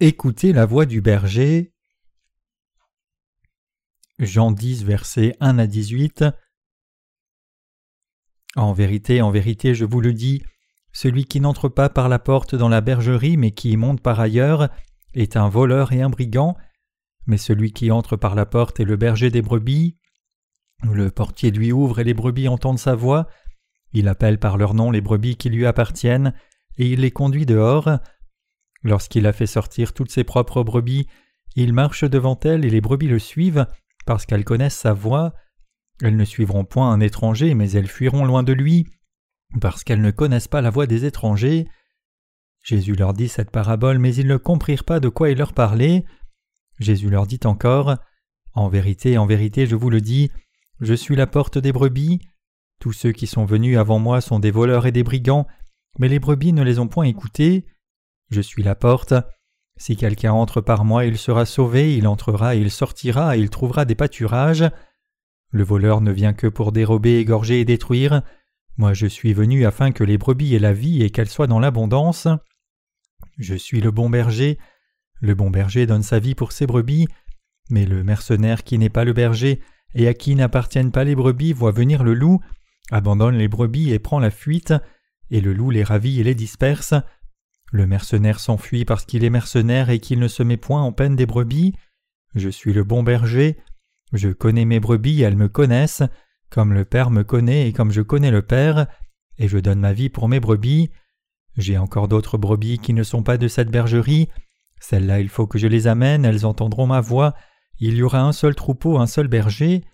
Écoutez la voix du berger. Jean 10, versets 1 à 18. En vérité, en vérité, je vous le dis, celui qui n'entre pas par la porte dans la bergerie, mais qui y monte par ailleurs, est un voleur et un brigand, mais celui qui entre par la porte est le berger des brebis. Le portier lui ouvre et les brebis entendent sa voix. Il appelle par leur nom les brebis qui lui appartiennent, et il les conduit dehors. Lorsqu'il a fait sortir toutes ses propres brebis, il marche devant elles et les brebis le suivent, parce qu'elles connaissent sa voix. Elles ne suivront point un étranger, mais elles fuiront loin de lui, parce qu'elles ne connaissent pas la voix des étrangers. Jésus leur dit cette parabole, mais ils ne comprirent pas de quoi il leur parlait. Jésus leur dit encore En vérité, en vérité, je vous le dis, je suis la porte des brebis. Tous ceux qui sont venus avant moi sont des voleurs et des brigands, mais les brebis ne les ont point écoutés. Je suis la porte. Si quelqu'un entre par moi, il sera sauvé, il entrera et il sortira, et il trouvera des pâturages. Le voleur ne vient que pour dérober, égorger et détruire. Moi je suis venu afin que les brebis aient la vie et qu'elles soient dans l'abondance. Je suis le bon berger. Le bon berger donne sa vie pour ses brebis, mais le mercenaire qui n'est pas le berger et à qui n'appartiennent pas les brebis voit venir le loup, abandonne les brebis et prend la fuite, et le loup les ravit et les disperse. Le mercenaire s'enfuit parce qu'il est mercenaire et qu'il ne se met point en peine des brebis. Je suis le bon berger. Je connais mes brebis, elles me connaissent, comme le Père me connaît et comme je connais le Père, et je donne ma vie pour mes brebis. J'ai encore d'autres brebis qui ne sont pas de cette bergerie. Celles-là, il faut que je les amène, elles entendront ma voix. Il y aura un seul troupeau, un seul berger.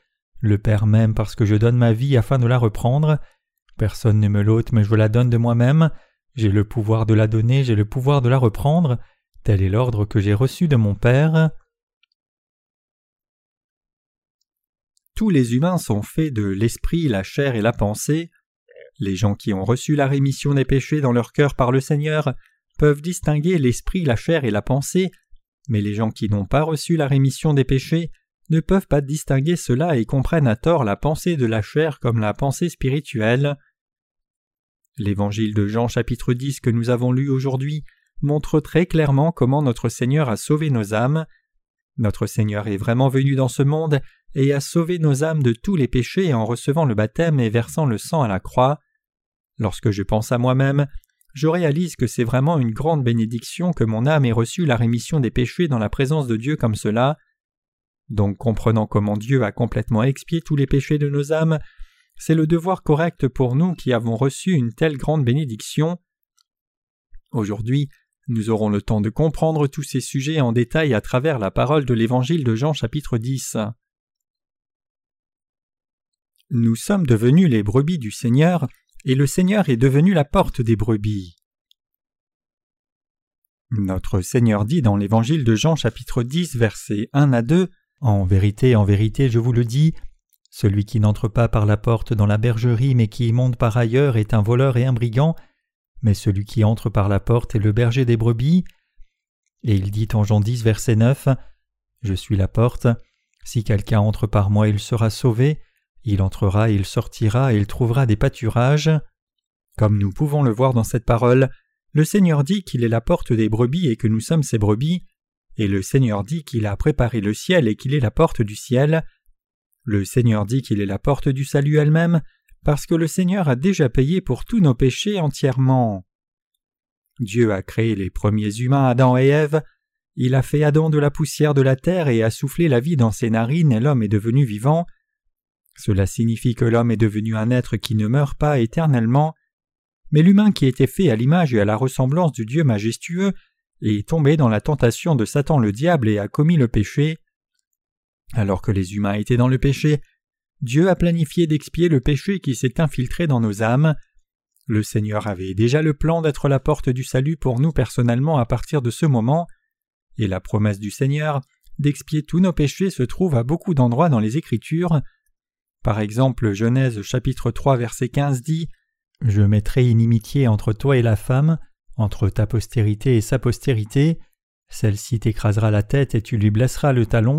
Le Père m'aime parce que je donne ma vie afin de la reprendre. Personne ne me l'ôte, mais je la donne de moi-même. J'ai le pouvoir de la donner, j'ai le pouvoir de la reprendre. Tel est l'ordre que j'ai reçu de mon Père. Tous les humains sont faits de l'esprit, la chair et la pensée. Les gens qui ont reçu la rémission des péchés dans leur cœur par le Seigneur peuvent distinguer l'esprit, la chair et la pensée, mais les gens qui n'ont pas reçu la rémission des péchés ne peuvent pas distinguer cela et comprennent à tort la pensée de la chair comme la pensée spirituelle. L'évangile de Jean chapitre 10 que nous avons lu aujourd'hui montre très clairement comment notre Seigneur a sauvé nos âmes. Notre Seigneur est vraiment venu dans ce monde et a sauvé nos âmes de tous les péchés en recevant le baptême et versant le sang à la croix. Lorsque je pense à moi-même, je réalise que c'est vraiment une grande bénédiction que mon âme ait reçu la rémission des péchés dans la présence de Dieu comme cela. Donc comprenant comment Dieu a complètement expié tous les péchés de nos âmes, c'est le devoir correct pour nous qui avons reçu une telle grande bénédiction. Aujourd'hui, nous aurons le temps de comprendre tous ces sujets en détail à travers la parole de l'Évangile de Jean chapitre 10. Nous sommes devenus les brebis du Seigneur, et le Seigneur est devenu la porte des brebis. Notre Seigneur dit dans l'Évangile de Jean chapitre 10 versets 1 à 2 En vérité, en vérité, je vous le dis, celui qui n'entre pas par la porte dans la bergerie, mais qui y monte par ailleurs, est un voleur et un brigand, mais celui qui entre par la porte est le berger des brebis. Et il dit en Jean 10, verset 9 Je suis la porte. Si quelqu'un entre par moi, il sera sauvé. Il entrera, il sortira, et il trouvera des pâturages. Comme nous pouvons le voir dans cette parole, le Seigneur dit qu'il est la porte des brebis et que nous sommes ses brebis, et le Seigneur dit qu'il a préparé le ciel et qu'il est la porte du ciel. Le Seigneur dit qu'il est la porte du salut elle-même, parce que le Seigneur a déjà payé pour tous nos péchés entièrement. Dieu a créé les premiers humains Adam et Ève, il a fait Adam de la poussière de la terre et a soufflé la vie dans ses narines et l'homme est devenu vivant. Cela signifie que l'homme est devenu un être qui ne meurt pas éternellement, mais l'humain qui était fait à l'image et à la ressemblance du Dieu majestueux est tombé dans la tentation de Satan le diable et a commis le péché. Alors que les humains étaient dans le péché, Dieu a planifié d'expier le péché qui s'est infiltré dans nos âmes. Le Seigneur avait déjà le plan d'être la porte du salut pour nous personnellement à partir de ce moment, et la promesse du Seigneur d'expier tous nos péchés se trouve à beaucoup d'endroits dans les Écritures. Par exemple, Genèse chapitre 3 verset 15 dit Je mettrai inimitié entre toi et la femme, entre ta postérité et sa postérité, celle-ci t'écrasera la tête et tu lui blesseras le talon,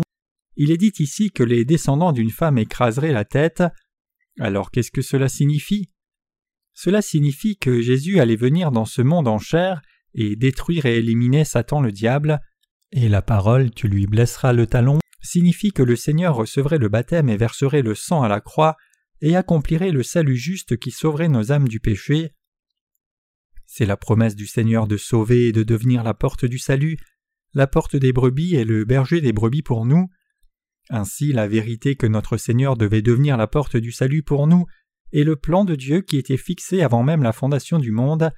il est dit ici que les descendants d'une femme écraseraient la tête. Alors qu'est-ce que cela signifie? Cela signifie que Jésus allait venir dans ce monde en chair et détruire et éliminer Satan le diable. Et la parole Tu lui blesseras le talon signifie que le Seigneur recevrait le baptême et verserait le sang à la croix et accomplirait le salut juste qui sauverait nos âmes du péché. C'est la promesse du Seigneur de sauver et de devenir la porte du salut, la porte des brebis et le berger des brebis pour nous. Ainsi la vérité que notre Seigneur devait devenir la porte du salut pour nous est le plan de Dieu qui était fixé avant même la fondation du monde,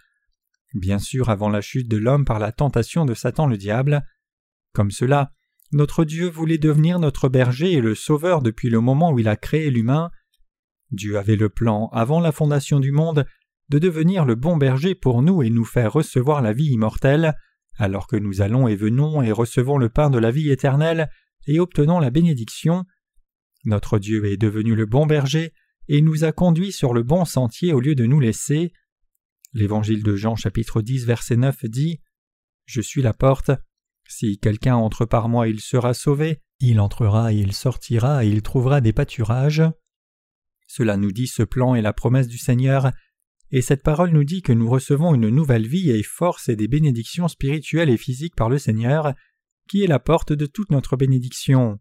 bien sûr avant la chute de l'homme par la tentation de Satan le diable. Comme cela, notre Dieu voulait devenir notre berger et le sauveur depuis le moment où il a créé l'humain. Dieu avait le plan, avant la fondation du monde, de devenir le bon berger pour nous et nous faire recevoir la vie immortelle, alors que nous allons et venons et recevons le pain de la vie éternelle et obtenons la bénédiction. Notre Dieu est devenu le bon berger et nous a conduits sur le bon sentier au lieu de nous laisser. L'évangile de Jean chapitre 10 verset 9 dit Je suis la porte, si quelqu'un entre par moi, il sera sauvé, il entrera et il sortira et il trouvera des pâturages. Cela nous dit ce plan et la promesse du Seigneur, et cette parole nous dit que nous recevons une nouvelle vie et force et des bénédictions spirituelles et physiques par le Seigneur, qui est la porte de toute notre bénédiction.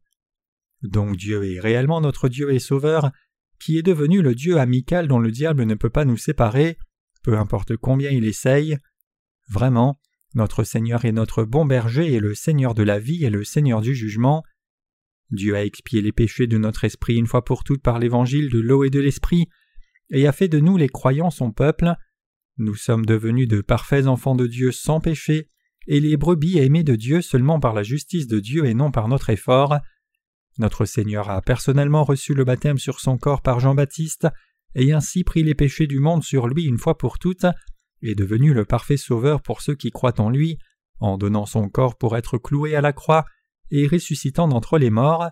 Donc Dieu est réellement notre Dieu et Sauveur, qui est devenu le Dieu amical dont le diable ne peut pas nous séparer, peu importe combien il essaye. Vraiment, notre Seigneur est notre bon berger et le Seigneur de la vie et le Seigneur du jugement. Dieu a expié les péchés de notre esprit une fois pour toutes par l'évangile de l'eau et de l'esprit, et a fait de nous les croyants son peuple. Nous sommes devenus de parfaits enfants de Dieu sans péché, et les brebis aimés de Dieu seulement par la justice de Dieu et non par notre effort. Notre Seigneur a personnellement reçu le baptême sur son corps par Jean-Baptiste, et ainsi pris les péchés du monde sur lui une fois pour toutes, est devenu le parfait sauveur pour ceux qui croient en lui, en donnant son corps pour être cloué à la croix et ressuscitant d'entre les morts.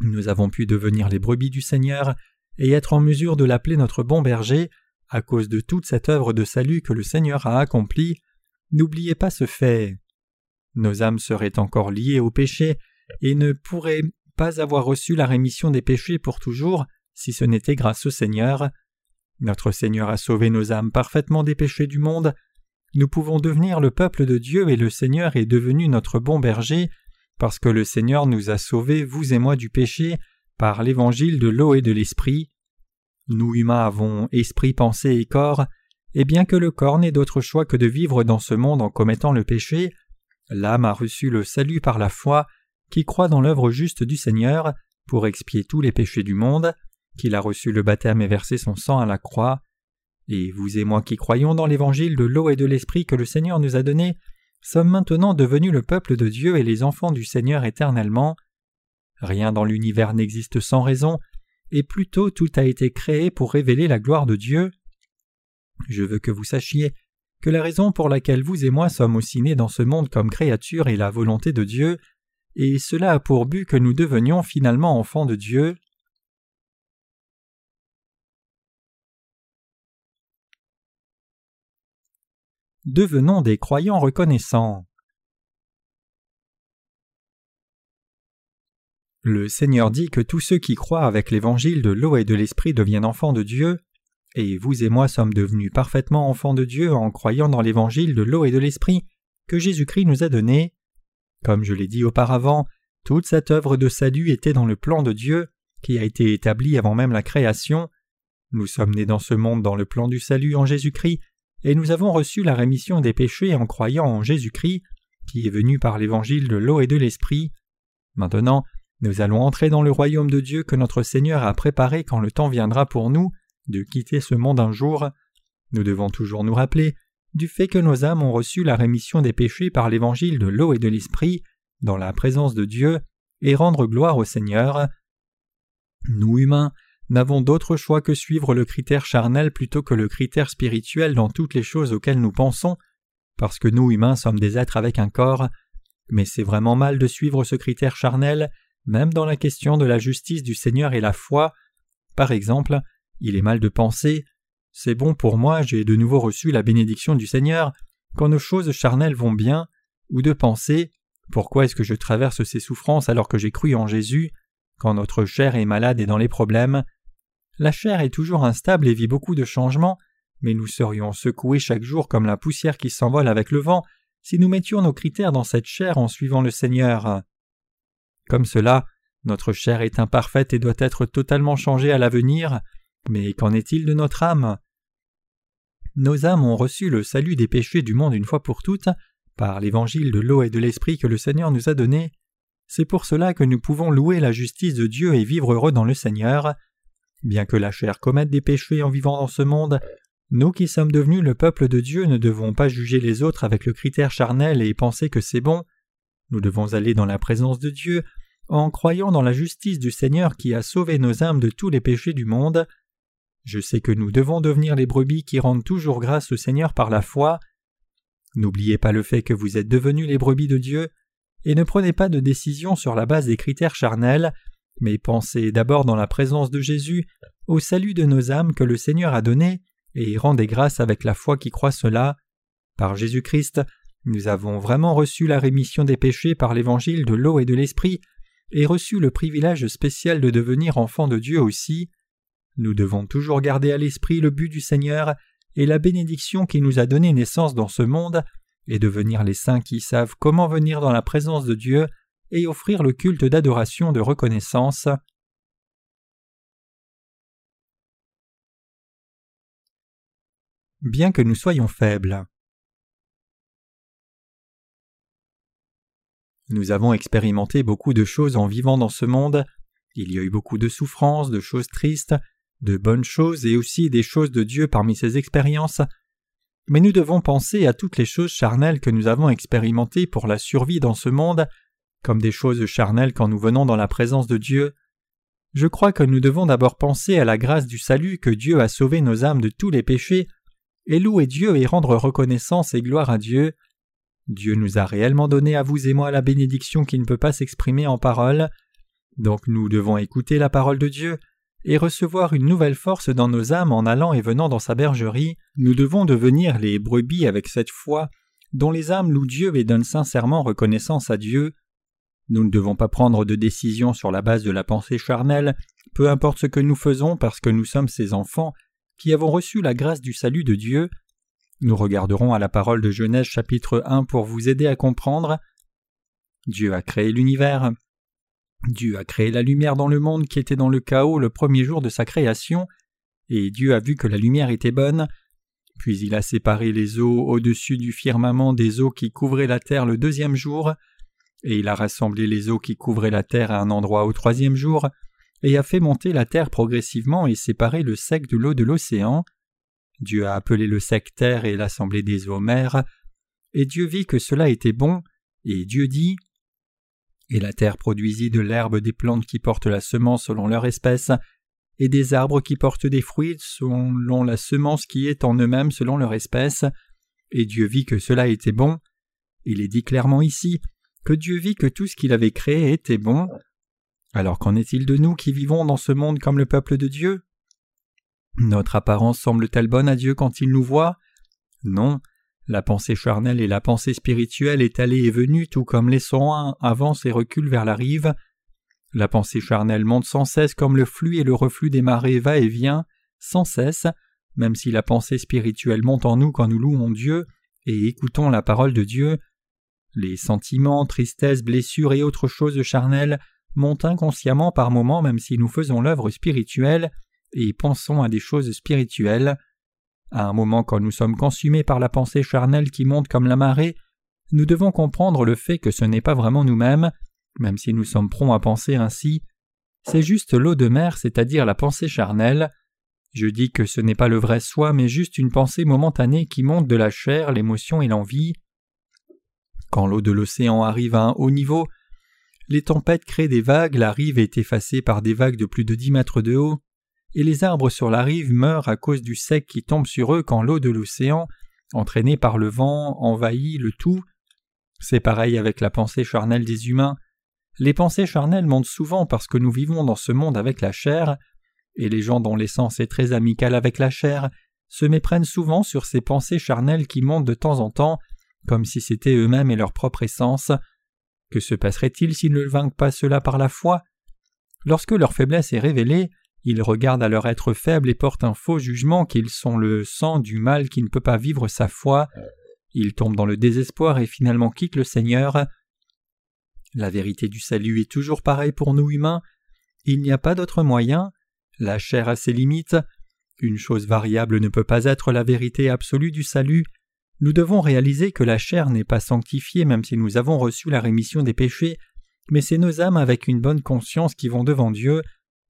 Nous avons pu devenir les brebis du Seigneur et être en mesure de l'appeler notre bon berger à cause de toute cette œuvre de salut que le Seigneur a accomplie. N'oubliez pas ce fait. Nos âmes seraient encore liées au péché et ne pourraient pas avoir reçu la rémission des péchés pour toujours si ce n'était grâce au Seigneur. Notre Seigneur a sauvé nos âmes parfaitement des péchés du monde. Nous pouvons devenir le peuple de Dieu et le Seigneur est devenu notre bon berger parce que le Seigneur nous a sauvés, vous et moi, du péché par l'évangile de l'eau et de l'esprit. Nous humains avons esprit, pensée et corps, et bien que le corps n'ait d'autre choix que de vivre dans ce monde en commettant le péché, l'âme a reçu le salut par la foi qui croit dans l'œuvre juste du Seigneur pour expier tous les péchés du monde qu'il a reçu le baptême et versé son sang à la croix. Et vous et moi qui croyons dans l'évangile de l'eau et de l'esprit que le Seigneur nous a donné, sommes maintenant devenus le peuple de Dieu et les enfants du Seigneur éternellement. Rien dans l'univers n'existe sans raison, et plutôt tout a été créé pour révéler la gloire de Dieu. Je veux que vous sachiez que la raison pour laquelle vous et moi sommes aussi nés dans ce monde comme créatures est la volonté de Dieu, et cela a pour but que nous devenions finalement enfants de Dieu. devenons des croyants reconnaissants. Le Seigneur dit que tous ceux qui croient avec l'évangile de l'eau et de l'esprit deviennent enfants de Dieu, et vous et moi sommes devenus parfaitement enfants de Dieu en croyant dans l'évangile de l'eau et de l'esprit que Jésus-Christ nous a donné. Comme je l'ai dit auparavant, toute cette œuvre de salut était dans le plan de Dieu, qui a été établi avant même la création. Nous sommes nés dans ce monde dans le plan du salut en Jésus-Christ, et nous avons reçu la rémission des péchés en croyant en Jésus-Christ, qui est venu par l'évangile de l'eau et de l'esprit. Maintenant, nous allons entrer dans le royaume de Dieu que notre Seigneur a préparé quand le temps viendra pour nous de quitter ce monde un jour. Nous devons toujours nous rappeler du fait que nos âmes ont reçu la rémission des péchés par l'évangile de l'eau et de l'esprit, dans la présence de Dieu, et rendre gloire au Seigneur. Nous humains, n'avons d'autre choix que suivre le critère charnel plutôt que le critère spirituel dans toutes les choses auxquelles nous pensons, parce que nous humains sommes des êtres avec un corps, mais c'est vraiment mal de suivre ce critère charnel, même dans la question de la justice du Seigneur et la foi. Par exemple, il est mal de penser. C'est bon pour moi, j'ai de nouveau reçu la bénédiction du Seigneur, quand nos choses charnelles vont bien, ou de penser Pourquoi est-ce que je traverse ces souffrances alors que j'ai cru en Jésus quand notre chair est malade et dans les problèmes? La chair est toujours instable et vit beaucoup de changements, mais nous serions secoués chaque jour comme la poussière qui s'envole avec le vent si nous mettions nos critères dans cette chair en suivant le Seigneur. Comme cela, notre chair est imparfaite et doit être totalement changée à l'avenir, mais qu'en est-il de notre âme? Nos âmes ont reçu le salut des péchés du monde une fois pour toutes, par l'évangile de l'eau et de l'esprit que le Seigneur nous a donné. C'est pour cela que nous pouvons louer la justice de Dieu et vivre heureux dans le Seigneur. Bien que la chair commette des péchés en vivant dans ce monde, nous qui sommes devenus le peuple de Dieu ne devons pas juger les autres avec le critère charnel et penser que c'est bon. Nous devons aller dans la présence de Dieu en croyant dans la justice du Seigneur qui a sauvé nos âmes de tous les péchés du monde. Je sais que nous devons devenir les brebis qui rendent toujours grâce au Seigneur par la foi. N'oubliez pas le fait que vous êtes devenus les brebis de Dieu, et ne prenez pas de décision sur la base des critères charnels, mais pensez d'abord dans la présence de Jésus au salut de nos âmes que le Seigneur a donné, et rendez grâce avec la foi qui croit cela. Par Jésus-Christ, nous avons vraiment reçu la rémission des péchés par l'évangile de l'eau et de l'esprit, et reçu le privilège spécial de devenir enfants de Dieu aussi. Nous devons toujours garder à l'esprit le but du Seigneur et la bénédiction qui nous a donné naissance dans ce monde, et devenir les saints qui savent comment venir dans la présence de Dieu et offrir le culte d'adoration de reconnaissance. Bien que nous soyons faibles. Nous avons expérimenté beaucoup de choses en vivant dans ce monde. Il y a eu beaucoup de souffrances, de choses tristes, de bonnes choses et aussi des choses de Dieu parmi ces expériences. Mais nous devons penser à toutes les choses charnelles que nous avons expérimentées pour la survie dans ce monde, comme des choses charnelles quand nous venons dans la présence de Dieu. Je crois que nous devons d'abord penser à la grâce du salut que Dieu a sauvé nos âmes de tous les péchés, et louer Dieu et rendre reconnaissance et gloire à Dieu. Dieu nous a réellement donné à vous et moi la bénédiction qui ne peut pas s'exprimer en parole. Donc nous devons écouter la parole de Dieu et recevoir une nouvelle force dans nos âmes en allant et venant dans sa bergerie. Nous devons devenir les brebis avec cette foi dont les âmes louent Dieu et donnent sincèrement reconnaissance à Dieu. Nous ne devons pas prendre de décision sur la base de la pensée charnelle, peu importe ce que nous faisons parce que nous sommes ses enfants qui avons reçu la grâce du salut de Dieu. Nous regarderons à la parole de Genèse chapitre 1 pour vous aider à comprendre. Dieu a créé l'univers. Dieu a créé la lumière dans le monde qui était dans le chaos le premier jour de sa création, et Dieu a vu que la lumière était bonne. Puis il a séparé les eaux au-dessus du firmament des eaux qui couvraient la terre le deuxième jour, et il a rassemblé les eaux qui couvraient la terre à un endroit au troisième jour, et a fait monter la terre progressivement et séparé le sec de l'eau de l'océan. Dieu a appelé le sec terre et l'assemblée des eaux mer, et Dieu vit que cela était bon, et Dieu dit Et la terre produisit de l'herbe des plantes qui portent la semence selon leur espèce, et des arbres qui portent des fruits selon la semence qui est en eux-mêmes selon leur espèce, et Dieu vit que cela était bon. Il est dit clairement ici que Dieu vit que tout ce qu'il avait créé était bon. Alors qu'en est-il de nous qui vivons dans ce monde comme le peuple de Dieu? Notre apparence semble-t-elle bonne à Dieu quand il nous voit? Non. La pensée charnelle et la pensée spirituelle est allée et venue tout comme les sons avancent et reculent vers la rive. La pensée charnelle monte sans cesse comme le flux et le reflux des marées va et vient, sans cesse, même si la pensée spirituelle monte en nous quand nous louons Dieu et écoutons la parole de Dieu. Les sentiments, tristesses, blessures et autres choses charnelles montent inconsciemment par moments même si nous faisons l'œuvre spirituelle, et pensons à des choses spirituelles. À un moment quand nous sommes consumés par la pensée charnelle qui monte comme la marée, nous devons comprendre le fait que ce n'est pas vraiment nous-mêmes, même si nous sommes prompts à penser ainsi. C'est juste l'eau de mer, c'est-à-dire la pensée charnelle. Je dis que ce n'est pas le vrai soi, mais juste une pensée momentanée qui monte de la chair, l'émotion et l'envie. Quand l'eau de l'océan arrive à un haut niveau, les tempêtes créent des vagues, la rive est effacée par des vagues de plus de dix mètres de haut, et les arbres sur la rive meurent à cause du sec qui tombe sur eux quand l'eau de l'océan, entraînée par le vent, envahit le tout. C'est pareil avec la pensée charnelle des humains. Les pensées charnelles montent souvent parce que nous vivons dans ce monde avec la chair, et les gens dont l'essence est très amicale avec la chair se méprennent souvent sur ces pensées charnelles qui montent de temps en temps, comme si c'était eux-mêmes et leur propre essence. Que se passerait-il s'ils ne vainquent pas cela par la foi? Lorsque leur faiblesse est révélée, ils regardent à leur être faible et portent un faux jugement qu'ils sont le sang du mal qui ne peut pas vivre sa foi. ils tombent dans le désespoir et finalement quittent le Seigneur. La vérité du salut est toujours pareille pour nous humains. Il n'y a pas d'autre moyen. La chair a ses limites. Une chose variable ne peut pas être la vérité absolue du salut. Nous devons réaliser que la chair n'est pas sanctifiée même si nous avons reçu la rémission des péchés, mais c'est nos âmes avec une bonne conscience qui vont devant Dieu,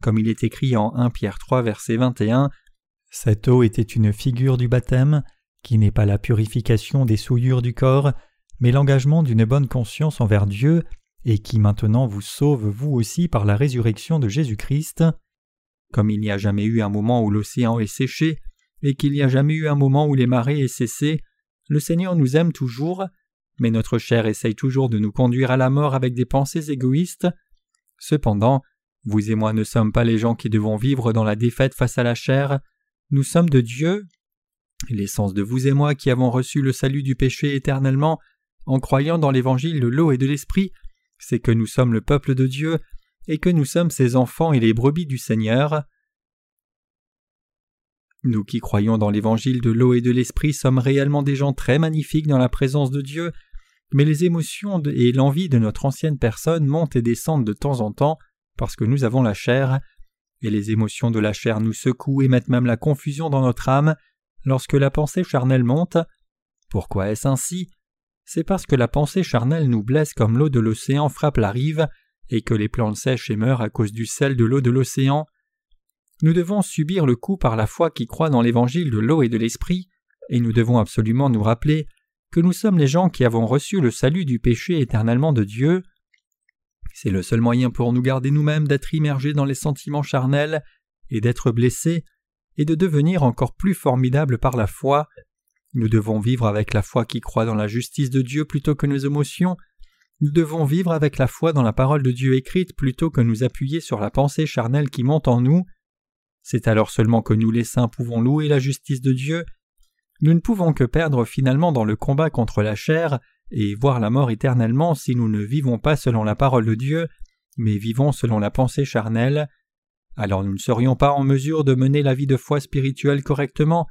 comme il est écrit en 1 Pierre 3 verset 21. Cette eau était une figure du baptême, qui n'est pas la purification des souillures du corps, mais l'engagement d'une bonne conscience envers Dieu, et qui maintenant vous sauve vous aussi par la résurrection de Jésus-Christ. Comme il n'y a jamais eu un moment où l'océan est séché, et qu'il n'y a jamais eu un moment où les marées aient cessé, le Seigneur nous aime toujours, mais notre chair essaye toujours de nous conduire à la mort avec des pensées égoïstes. Cependant, vous et moi ne sommes pas les gens qui devons vivre dans la défaite face à la chair, nous sommes de Dieu. L'essence de vous et moi qui avons reçu le salut du péché éternellement en croyant dans l'évangile de l'eau et de l'esprit, c'est que nous sommes le peuple de Dieu et que nous sommes ses enfants et les brebis du Seigneur. Nous qui croyons dans l'évangile de l'eau et de l'esprit sommes réellement des gens très magnifiques dans la présence de Dieu, mais les émotions et l'envie de notre ancienne personne montent et descendent de temps en temps parce que nous avons la chair, et les émotions de la chair nous secouent et mettent même la confusion dans notre âme lorsque la pensée charnelle monte. Pourquoi est-ce ainsi? C'est parce que la pensée charnelle nous blesse comme l'eau de l'océan frappe la rive et que les plantes sèchent et meurent à cause du sel de l'eau de l'océan. Nous devons subir le coup par la foi qui croit dans l'évangile de l'eau et de l'esprit, et nous devons absolument nous rappeler que nous sommes les gens qui avons reçu le salut du péché éternellement de Dieu. C'est le seul moyen pour nous garder nous-mêmes d'être immergés dans les sentiments charnels et d'être blessés, et de devenir encore plus formidables par la foi. Nous devons vivre avec la foi qui croit dans la justice de Dieu plutôt que nos émotions, nous devons vivre avec la foi dans la parole de Dieu écrite plutôt que nous appuyer sur la pensée charnelle qui monte en nous. C'est alors seulement que nous les saints pouvons louer la justice de Dieu. Nous ne pouvons que perdre finalement dans le combat contre la chair et voir la mort éternellement si nous ne vivons pas selon la parole de Dieu, mais vivons selon la pensée charnelle. Alors nous ne serions pas en mesure de mener la vie de foi spirituelle correctement,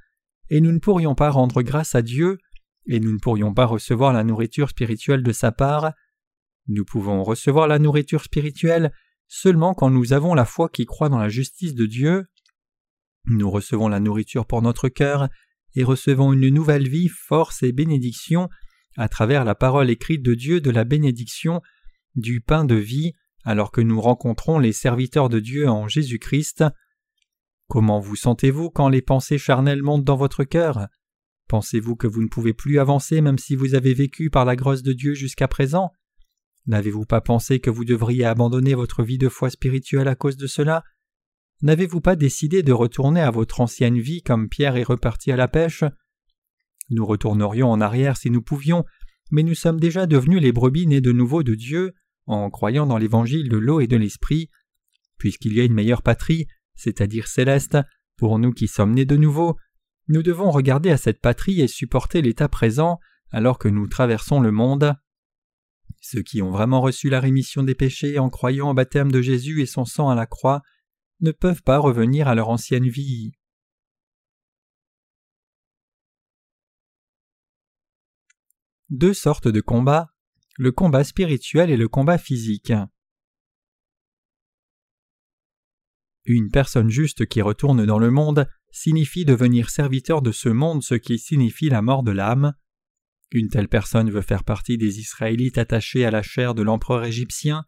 et nous ne pourrions pas rendre grâce à Dieu, et nous ne pourrions pas recevoir la nourriture spirituelle de sa part. Nous pouvons recevoir la nourriture spirituelle seulement quand nous avons la foi qui croit dans la justice de Dieu. Nous recevons la nourriture pour notre cœur et recevons une nouvelle vie, force et bénédiction à travers la parole écrite de Dieu de la bénédiction, du pain de vie, alors que nous rencontrons les serviteurs de Dieu en Jésus-Christ. Comment vous sentez-vous quand les pensées charnelles montent dans votre cœur? Pensez-vous que vous ne pouvez plus avancer même si vous avez vécu par la grâce de Dieu jusqu'à présent? N'avez-vous pas pensé que vous devriez abandonner votre vie de foi spirituelle à cause de cela? N'avez-vous pas décidé de retourner à votre ancienne vie comme Pierre est reparti à la pêche? Nous retournerions en arrière si nous pouvions, mais nous sommes déjà devenus les brebis nées de nouveau de Dieu en croyant dans l'évangile de l'eau et de l'esprit. Puisqu'il y a une meilleure patrie, c'est-à-dire céleste, pour nous qui sommes nés de nouveau, nous devons regarder à cette patrie et supporter l'état présent alors que nous traversons le monde. Ceux qui ont vraiment reçu la rémission des péchés en croyant au baptême de Jésus et son sang à la croix ne peuvent pas revenir à leur ancienne vie. Deux sortes de combats, le combat spirituel et le combat physique. Une personne juste qui retourne dans le monde signifie devenir serviteur de ce monde, ce qui signifie la mort de l'âme. Une telle personne veut faire partie des Israélites attachés à la chair de l'empereur égyptien.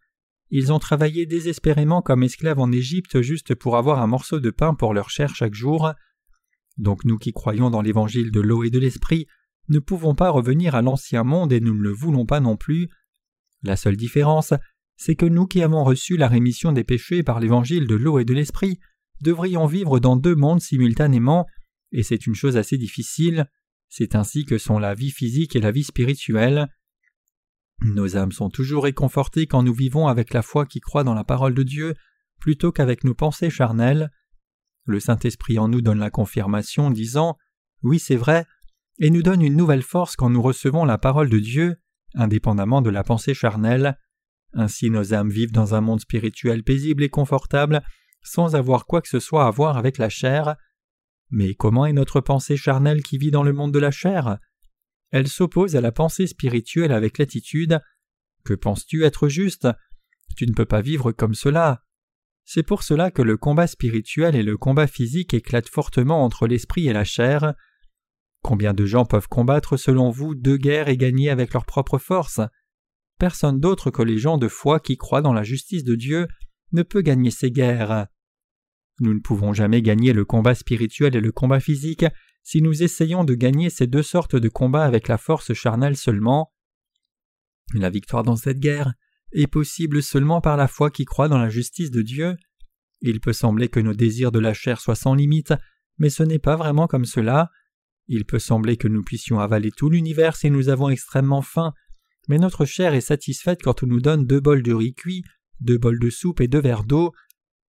Ils ont travaillé désespérément comme esclaves en Égypte juste pour avoir un morceau de pain pour leur chair chaque jour. Donc nous qui croyons dans l'évangile de l'eau et de l'esprit, ne pouvons pas revenir à l'ancien monde et nous ne le voulons pas non plus. La seule différence, c'est que nous qui avons reçu la rémission des péchés par l'évangile de l'eau et de l'esprit, devrions vivre dans deux mondes simultanément, et c'est une chose assez difficile. C'est ainsi que sont la vie physique et la vie spirituelle. Nos âmes sont toujours réconfortées quand nous vivons avec la foi qui croit dans la parole de Dieu, plutôt qu'avec nos pensées charnelles. Le Saint-Esprit en nous donne la confirmation, disant Oui, c'est vrai, et nous donne une nouvelle force quand nous recevons la parole de Dieu, indépendamment de la pensée charnelle. Ainsi nos âmes vivent dans un monde spirituel paisible et confortable, sans avoir quoi que ce soit à voir avec la chair. Mais comment est notre pensée charnelle qui vit dans le monde de la chair? Elle s'oppose à la pensée spirituelle avec l'attitude Que penses-tu être juste? Tu ne peux pas vivre comme cela. C'est pour cela que le combat spirituel et le combat physique éclatent fortement entre l'esprit et la chair. Combien de gens peuvent combattre selon vous deux guerres et gagner avec leur propre force? Personne d'autre que les gens de foi qui croient dans la justice de Dieu ne peut gagner ces guerres. Nous ne pouvons jamais gagner le combat spirituel et le combat physique si nous essayons de gagner ces deux sortes de combats avec la force charnelle seulement. La victoire dans cette guerre est possible seulement par la foi qui croit dans la justice de Dieu. Il peut sembler que nos désirs de la chair soient sans limite, mais ce n'est pas vraiment comme cela. Il peut sembler que nous puissions avaler tout l'univers si nous avons extrêmement faim, mais notre chair est satisfaite quand on nous donne deux bols de riz cuit, deux bols de soupe et deux verres d'eau.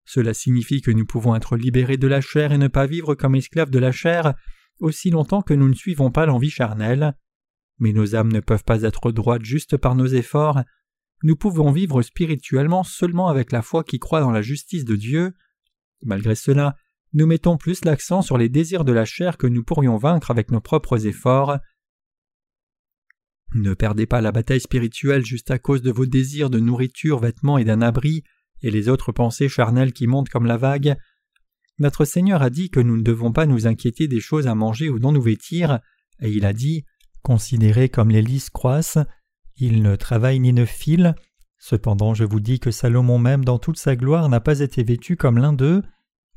Cela signifie que nous pouvons être libérés de la chair et ne pas vivre comme esclaves de la chair aussi longtemps que nous ne suivons pas l'envie charnelle. Mais nos âmes ne peuvent pas être droites juste par nos efforts. Nous pouvons vivre spirituellement seulement avec la foi qui croit dans la justice de Dieu. Malgré cela, nous mettons plus l'accent sur les désirs de la chair que nous pourrions vaincre avec nos propres efforts. Ne perdez pas la bataille spirituelle juste à cause de vos désirs de nourriture, vêtements et d'un abri, et les autres pensées charnelles qui montent comme la vague. Notre Seigneur a dit que nous ne devons pas nous inquiéter des choses à manger ou dont nous vêtir, et il a dit Considérez comme les lys croissent, ils ne travaillent ni ne filent. Cependant, je vous dis que Salomon même dans toute sa gloire n'a pas été vêtu comme l'un d'eux.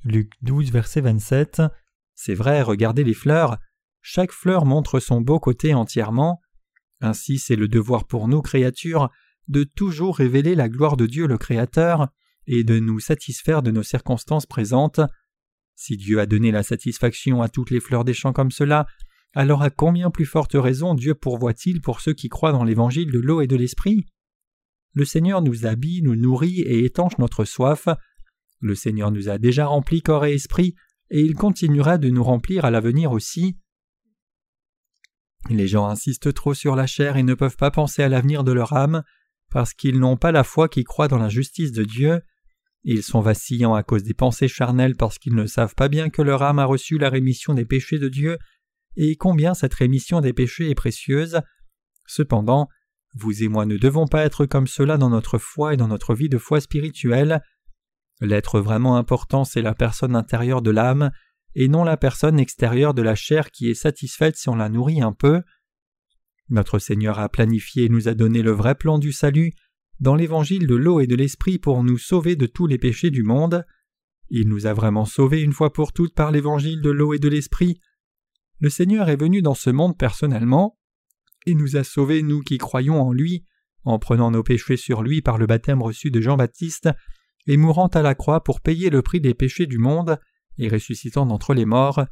Luc 12, verset 27. C'est vrai, regardez les fleurs. Chaque fleur montre son beau côté entièrement. Ainsi c'est le devoir pour nous, créatures, de toujours révéler la gloire de Dieu le Créateur, et de nous satisfaire de nos circonstances présentes. Si Dieu a donné la satisfaction à toutes les fleurs des champs comme cela, alors à combien plus forte raison Dieu pourvoit-il pour ceux qui croient dans l'évangile de l'eau et de l'esprit? Le Seigneur nous habille, nous nourrit et étanche notre soif. Le Seigneur nous a déjà remplis corps et esprit, et il continuera de nous remplir à l'avenir aussi. Les gens insistent trop sur la chair et ne peuvent pas penser à l'avenir de leur âme, parce qu'ils n'ont pas la foi qui croit dans la justice de Dieu. Ils sont vacillants à cause des pensées charnelles parce qu'ils ne savent pas bien que leur âme a reçu la rémission des péchés de Dieu et combien cette rémission des péchés est précieuse. Cependant, vous et moi ne devons pas être comme cela dans notre foi et dans notre vie de foi spirituelle. L'être vraiment important, c'est la personne intérieure de l'âme, et non la personne extérieure de la chair qui est satisfaite si on la nourrit un peu. Notre Seigneur a planifié et nous a donné le vrai plan du salut dans l'évangile de l'eau et de l'esprit pour nous sauver de tous les péchés du monde. Il nous a vraiment sauvés une fois pour toutes par l'évangile de l'eau et de l'esprit. Le Seigneur est venu dans ce monde personnellement et nous a sauvés, nous qui croyons en lui, en prenant nos péchés sur lui par le baptême reçu de Jean-Baptiste et mourant à la croix pour payer le prix des péchés du monde et ressuscitant d'entre les morts.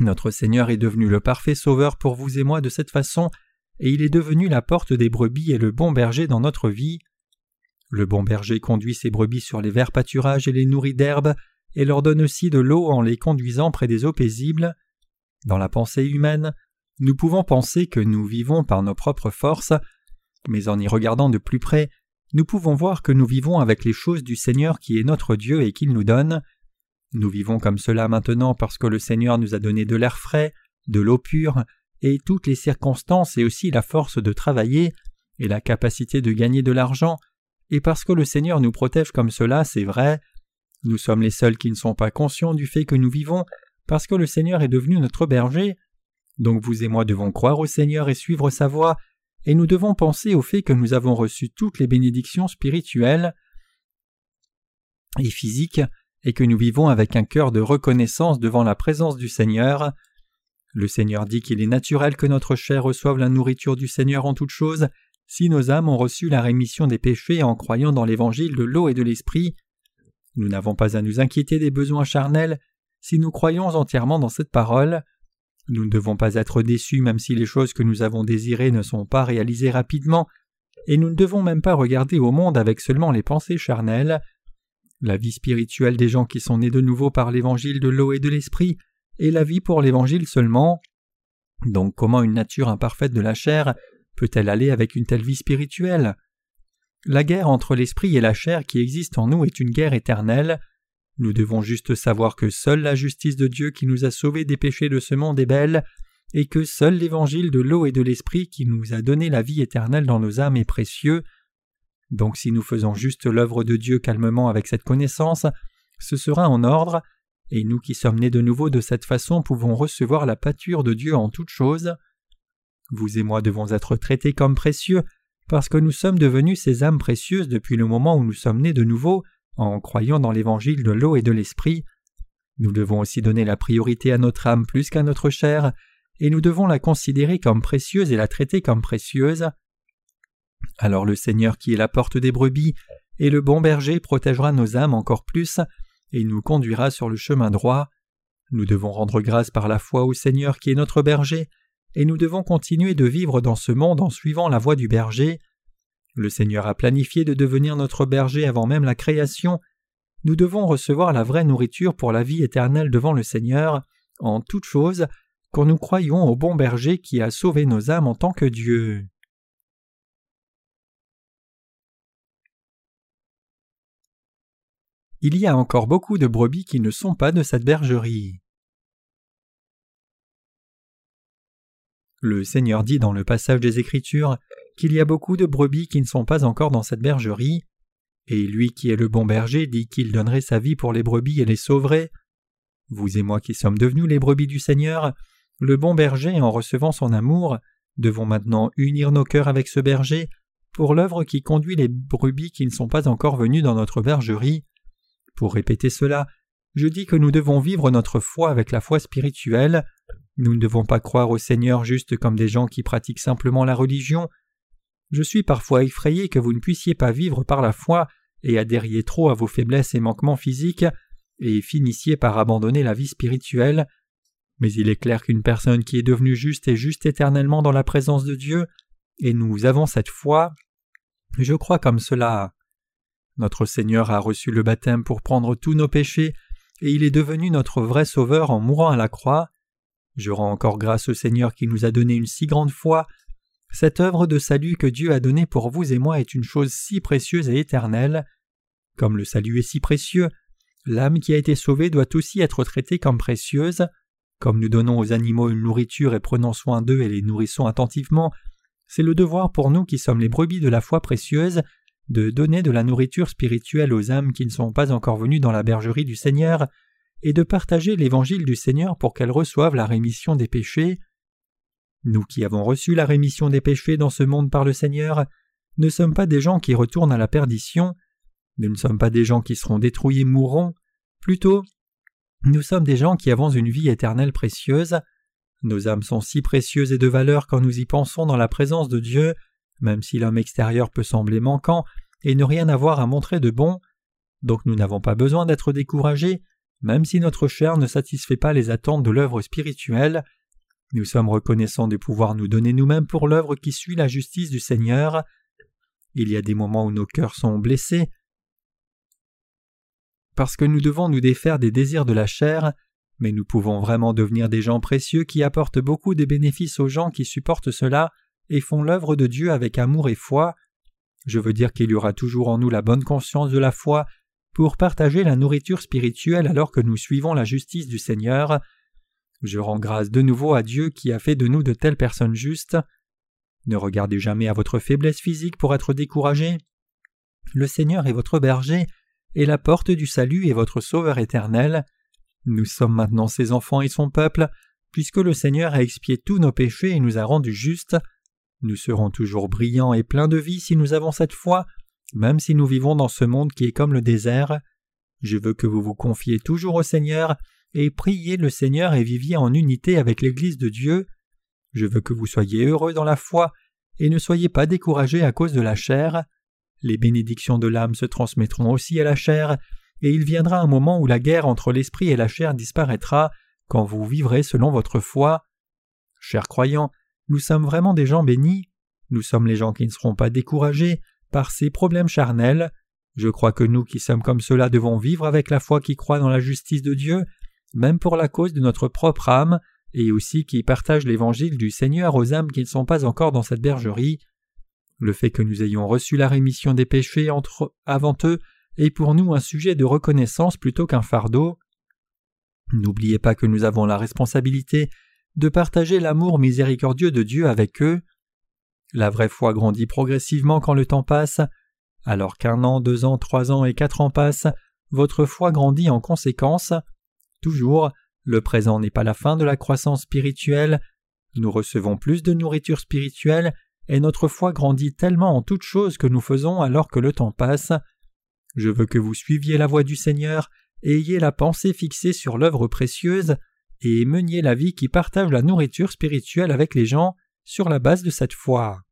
Notre Seigneur est devenu le parfait sauveur pour vous et moi de cette façon, et il est devenu la porte des brebis et le bon berger dans notre vie. Le bon berger conduit ses brebis sur les verts pâturages et les nourrit d'herbe, et leur donne aussi de l'eau en les conduisant près des eaux paisibles. Dans la pensée humaine, nous pouvons penser que nous vivons par nos propres forces, mais en y regardant de plus près, nous pouvons voir que nous vivons avec les choses du Seigneur qui est notre Dieu et qu'il nous donne. Nous vivons comme cela maintenant parce que le Seigneur nous a donné de l'air frais, de l'eau pure, et toutes les circonstances et aussi la force de travailler, et la capacité de gagner de l'argent, et parce que le Seigneur nous protège comme cela, c'est vrai. Nous sommes les seuls qui ne sont pas conscients du fait que nous vivons, parce que le Seigneur est devenu notre berger. Donc vous et moi devons croire au Seigneur et suivre sa voie, et nous devons penser au fait que nous avons reçu toutes les bénédictions spirituelles et physiques et que nous vivons avec un cœur de reconnaissance devant la présence du Seigneur. Le Seigneur dit qu'il est naturel que notre chair reçoive la nourriture du Seigneur en toutes choses, si nos âmes ont reçu la rémission des péchés en croyant dans l'évangile de l'eau et de l'esprit. Nous n'avons pas à nous inquiéter des besoins charnels si nous croyons entièrement dans cette parole. Nous ne devons pas être déçus même si les choses que nous avons désirées ne sont pas réalisées rapidement, et nous ne devons même pas regarder au monde avec seulement les pensées charnelles. La vie spirituelle des gens qui sont nés de nouveau par l'évangile de l'eau et de l'esprit est la vie pour l'évangile seulement. Donc comment une nature imparfaite de la chair peut-elle aller avec une telle vie spirituelle? La guerre entre l'esprit et la chair qui existe en nous est une guerre éternelle. Nous devons juste savoir que seule la justice de Dieu qui nous a sauvés des péchés de ce monde est belle, et que seul l'évangile de l'eau et de l'esprit qui nous a donné la vie éternelle dans nos âmes est précieux. Donc si nous faisons juste l'œuvre de Dieu calmement avec cette connaissance, ce sera en ordre, et nous qui sommes nés de nouveau de cette façon pouvons recevoir la pâture de Dieu en toutes choses. Vous et moi devons être traités comme précieux, parce que nous sommes devenus ces âmes précieuses depuis le moment où nous sommes nés de nouveau, en croyant dans l'évangile de l'eau et de l'esprit. Nous devons aussi donner la priorité à notre âme plus qu'à notre chair, et nous devons la considérer comme précieuse et la traiter comme précieuse. Alors le Seigneur qui est la porte des brebis et le bon berger protégera nos âmes encore plus, et nous conduira sur le chemin droit. Nous devons rendre grâce par la foi au Seigneur qui est notre berger, et nous devons continuer de vivre dans ce monde en suivant la voie du berger. Le Seigneur a planifié de devenir notre berger avant même la création. Nous devons recevoir la vraie nourriture pour la vie éternelle devant le Seigneur, en toutes choses, quand nous croyons au bon berger qui a sauvé nos âmes en tant que Dieu. Il y a encore beaucoup de brebis qui ne sont pas de cette bergerie. Le Seigneur dit dans le passage des Écritures qu'il y a beaucoup de brebis qui ne sont pas encore dans cette bergerie, et lui qui est le bon berger dit qu'il donnerait sa vie pour les brebis et les sauverait. Vous et moi qui sommes devenus les brebis du Seigneur, le bon berger, en recevant son amour, devons maintenant unir nos cœurs avec ce berger pour l'œuvre qui conduit les brebis qui ne sont pas encore venus dans notre bergerie. Pour répéter cela, je dis que nous devons vivre notre foi avec la foi spirituelle. Nous ne devons pas croire au Seigneur juste comme des gens qui pratiquent simplement la religion. Je suis parfois effrayé que vous ne puissiez pas vivre par la foi et adhériez trop à vos faiblesses et manquements physiques et finissiez par abandonner la vie spirituelle. Mais il est clair qu'une personne qui est devenue juste est juste éternellement dans la présence de Dieu, et nous avons cette foi. Je crois comme cela. Notre Seigneur a reçu le baptême pour prendre tous nos péchés, et il est devenu notre vrai Sauveur en mourant à la croix. Je rends encore grâce au Seigneur qui nous a donné une si grande foi. Cette œuvre de salut que Dieu a donnée pour vous et moi est une chose si précieuse et éternelle. Comme le salut est si précieux, l'âme qui a été sauvée doit aussi être traitée comme précieuse. Comme nous donnons aux animaux une nourriture et prenons soin d'eux et les nourrissons attentivement, c'est le devoir pour nous qui sommes les brebis de la foi précieuse de donner de la nourriture spirituelle aux âmes qui ne sont pas encore venues dans la bergerie du Seigneur, et de partager l'évangile du Seigneur pour qu'elles reçoivent la rémission des péchés. Nous qui avons reçu la rémission des péchés dans ce monde par le Seigneur, ne sommes pas des gens qui retournent à la perdition, nous ne sommes pas des gens qui seront détruits et mourront, plutôt nous sommes des gens qui avons une vie éternelle précieuse. Nos âmes sont si précieuses et de valeur quand nous y pensons dans la présence de Dieu, même si l'homme extérieur peut sembler manquant et ne rien avoir à montrer de bon. Donc nous n'avons pas besoin d'être découragés, même si notre chair ne satisfait pas les attentes de l'œuvre spirituelle. Nous sommes reconnaissants de pouvoir nous donner nous-mêmes pour l'œuvre qui suit la justice du Seigneur. Il y a des moments où nos cœurs sont blessés, parce que nous devons nous défaire des désirs de la chair, mais nous pouvons vraiment devenir des gens précieux qui apportent beaucoup de bénéfices aux gens qui supportent cela et font l'œuvre de Dieu avec amour et foi. Je veux dire qu'il y aura toujours en nous la bonne conscience de la foi pour partager la nourriture spirituelle alors que nous suivons la justice du Seigneur. Je rends grâce de nouveau à Dieu qui a fait de nous de telles personnes justes. Ne regardez jamais à votre faiblesse physique pour être découragé. Le Seigneur est votre berger, et la porte du salut est votre Sauveur éternel. Nous sommes maintenant ses enfants et son peuple, puisque le Seigneur a expié tous nos péchés et nous a rendus justes. Nous serons toujours brillants et pleins de vie si nous avons cette foi, même si nous vivons dans ce monde qui est comme le désert. Je veux que vous vous confiez toujours au Seigneur et priez le Seigneur et viviez en unité avec l'Église de Dieu. Je veux que vous soyez heureux dans la foi et ne soyez pas découragés à cause de la chair. Les bénédictions de l'âme se transmettront aussi à la chair, et il viendra un moment où la guerre entre l'esprit et la chair disparaîtra quand vous vivrez selon votre foi. Chers croyants, nous sommes vraiment des gens bénis, nous sommes les gens qui ne seront pas découragés par ces problèmes charnels. Je crois que nous qui sommes comme cela devons vivre avec la foi qui croit dans la justice de Dieu, même pour la cause de notre propre âme, et aussi qui partage l'évangile du Seigneur aux âmes qui ne sont pas encore dans cette bergerie. Le fait que nous ayons reçu la rémission des péchés avant eux est pour nous un sujet de reconnaissance plutôt qu'un fardeau. N'oubliez pas que nous avons la responsabilité de partager l'amour miséricordieux de Dieu avec eux. La vraie foi grandit progressivement quand le temps passe. Alors qu'un an, deux ans, trois ans et quatre ans passent, votre foi grandit en conséquence. Toujours, le présent n'est pas la fin de la croissance spirituelle. Nous recevons plus de nourriture spirituelle et notre foi grandit tellement en toutes choses que nous faisons alors que le temps passe. Je veux que vous suiviez la voie du Seigneur ayez la pensée fixée sur l'œuvre précieuse et meniez la vie qui partage la nourriture spirituelle avec les gens sur la base de cette foi.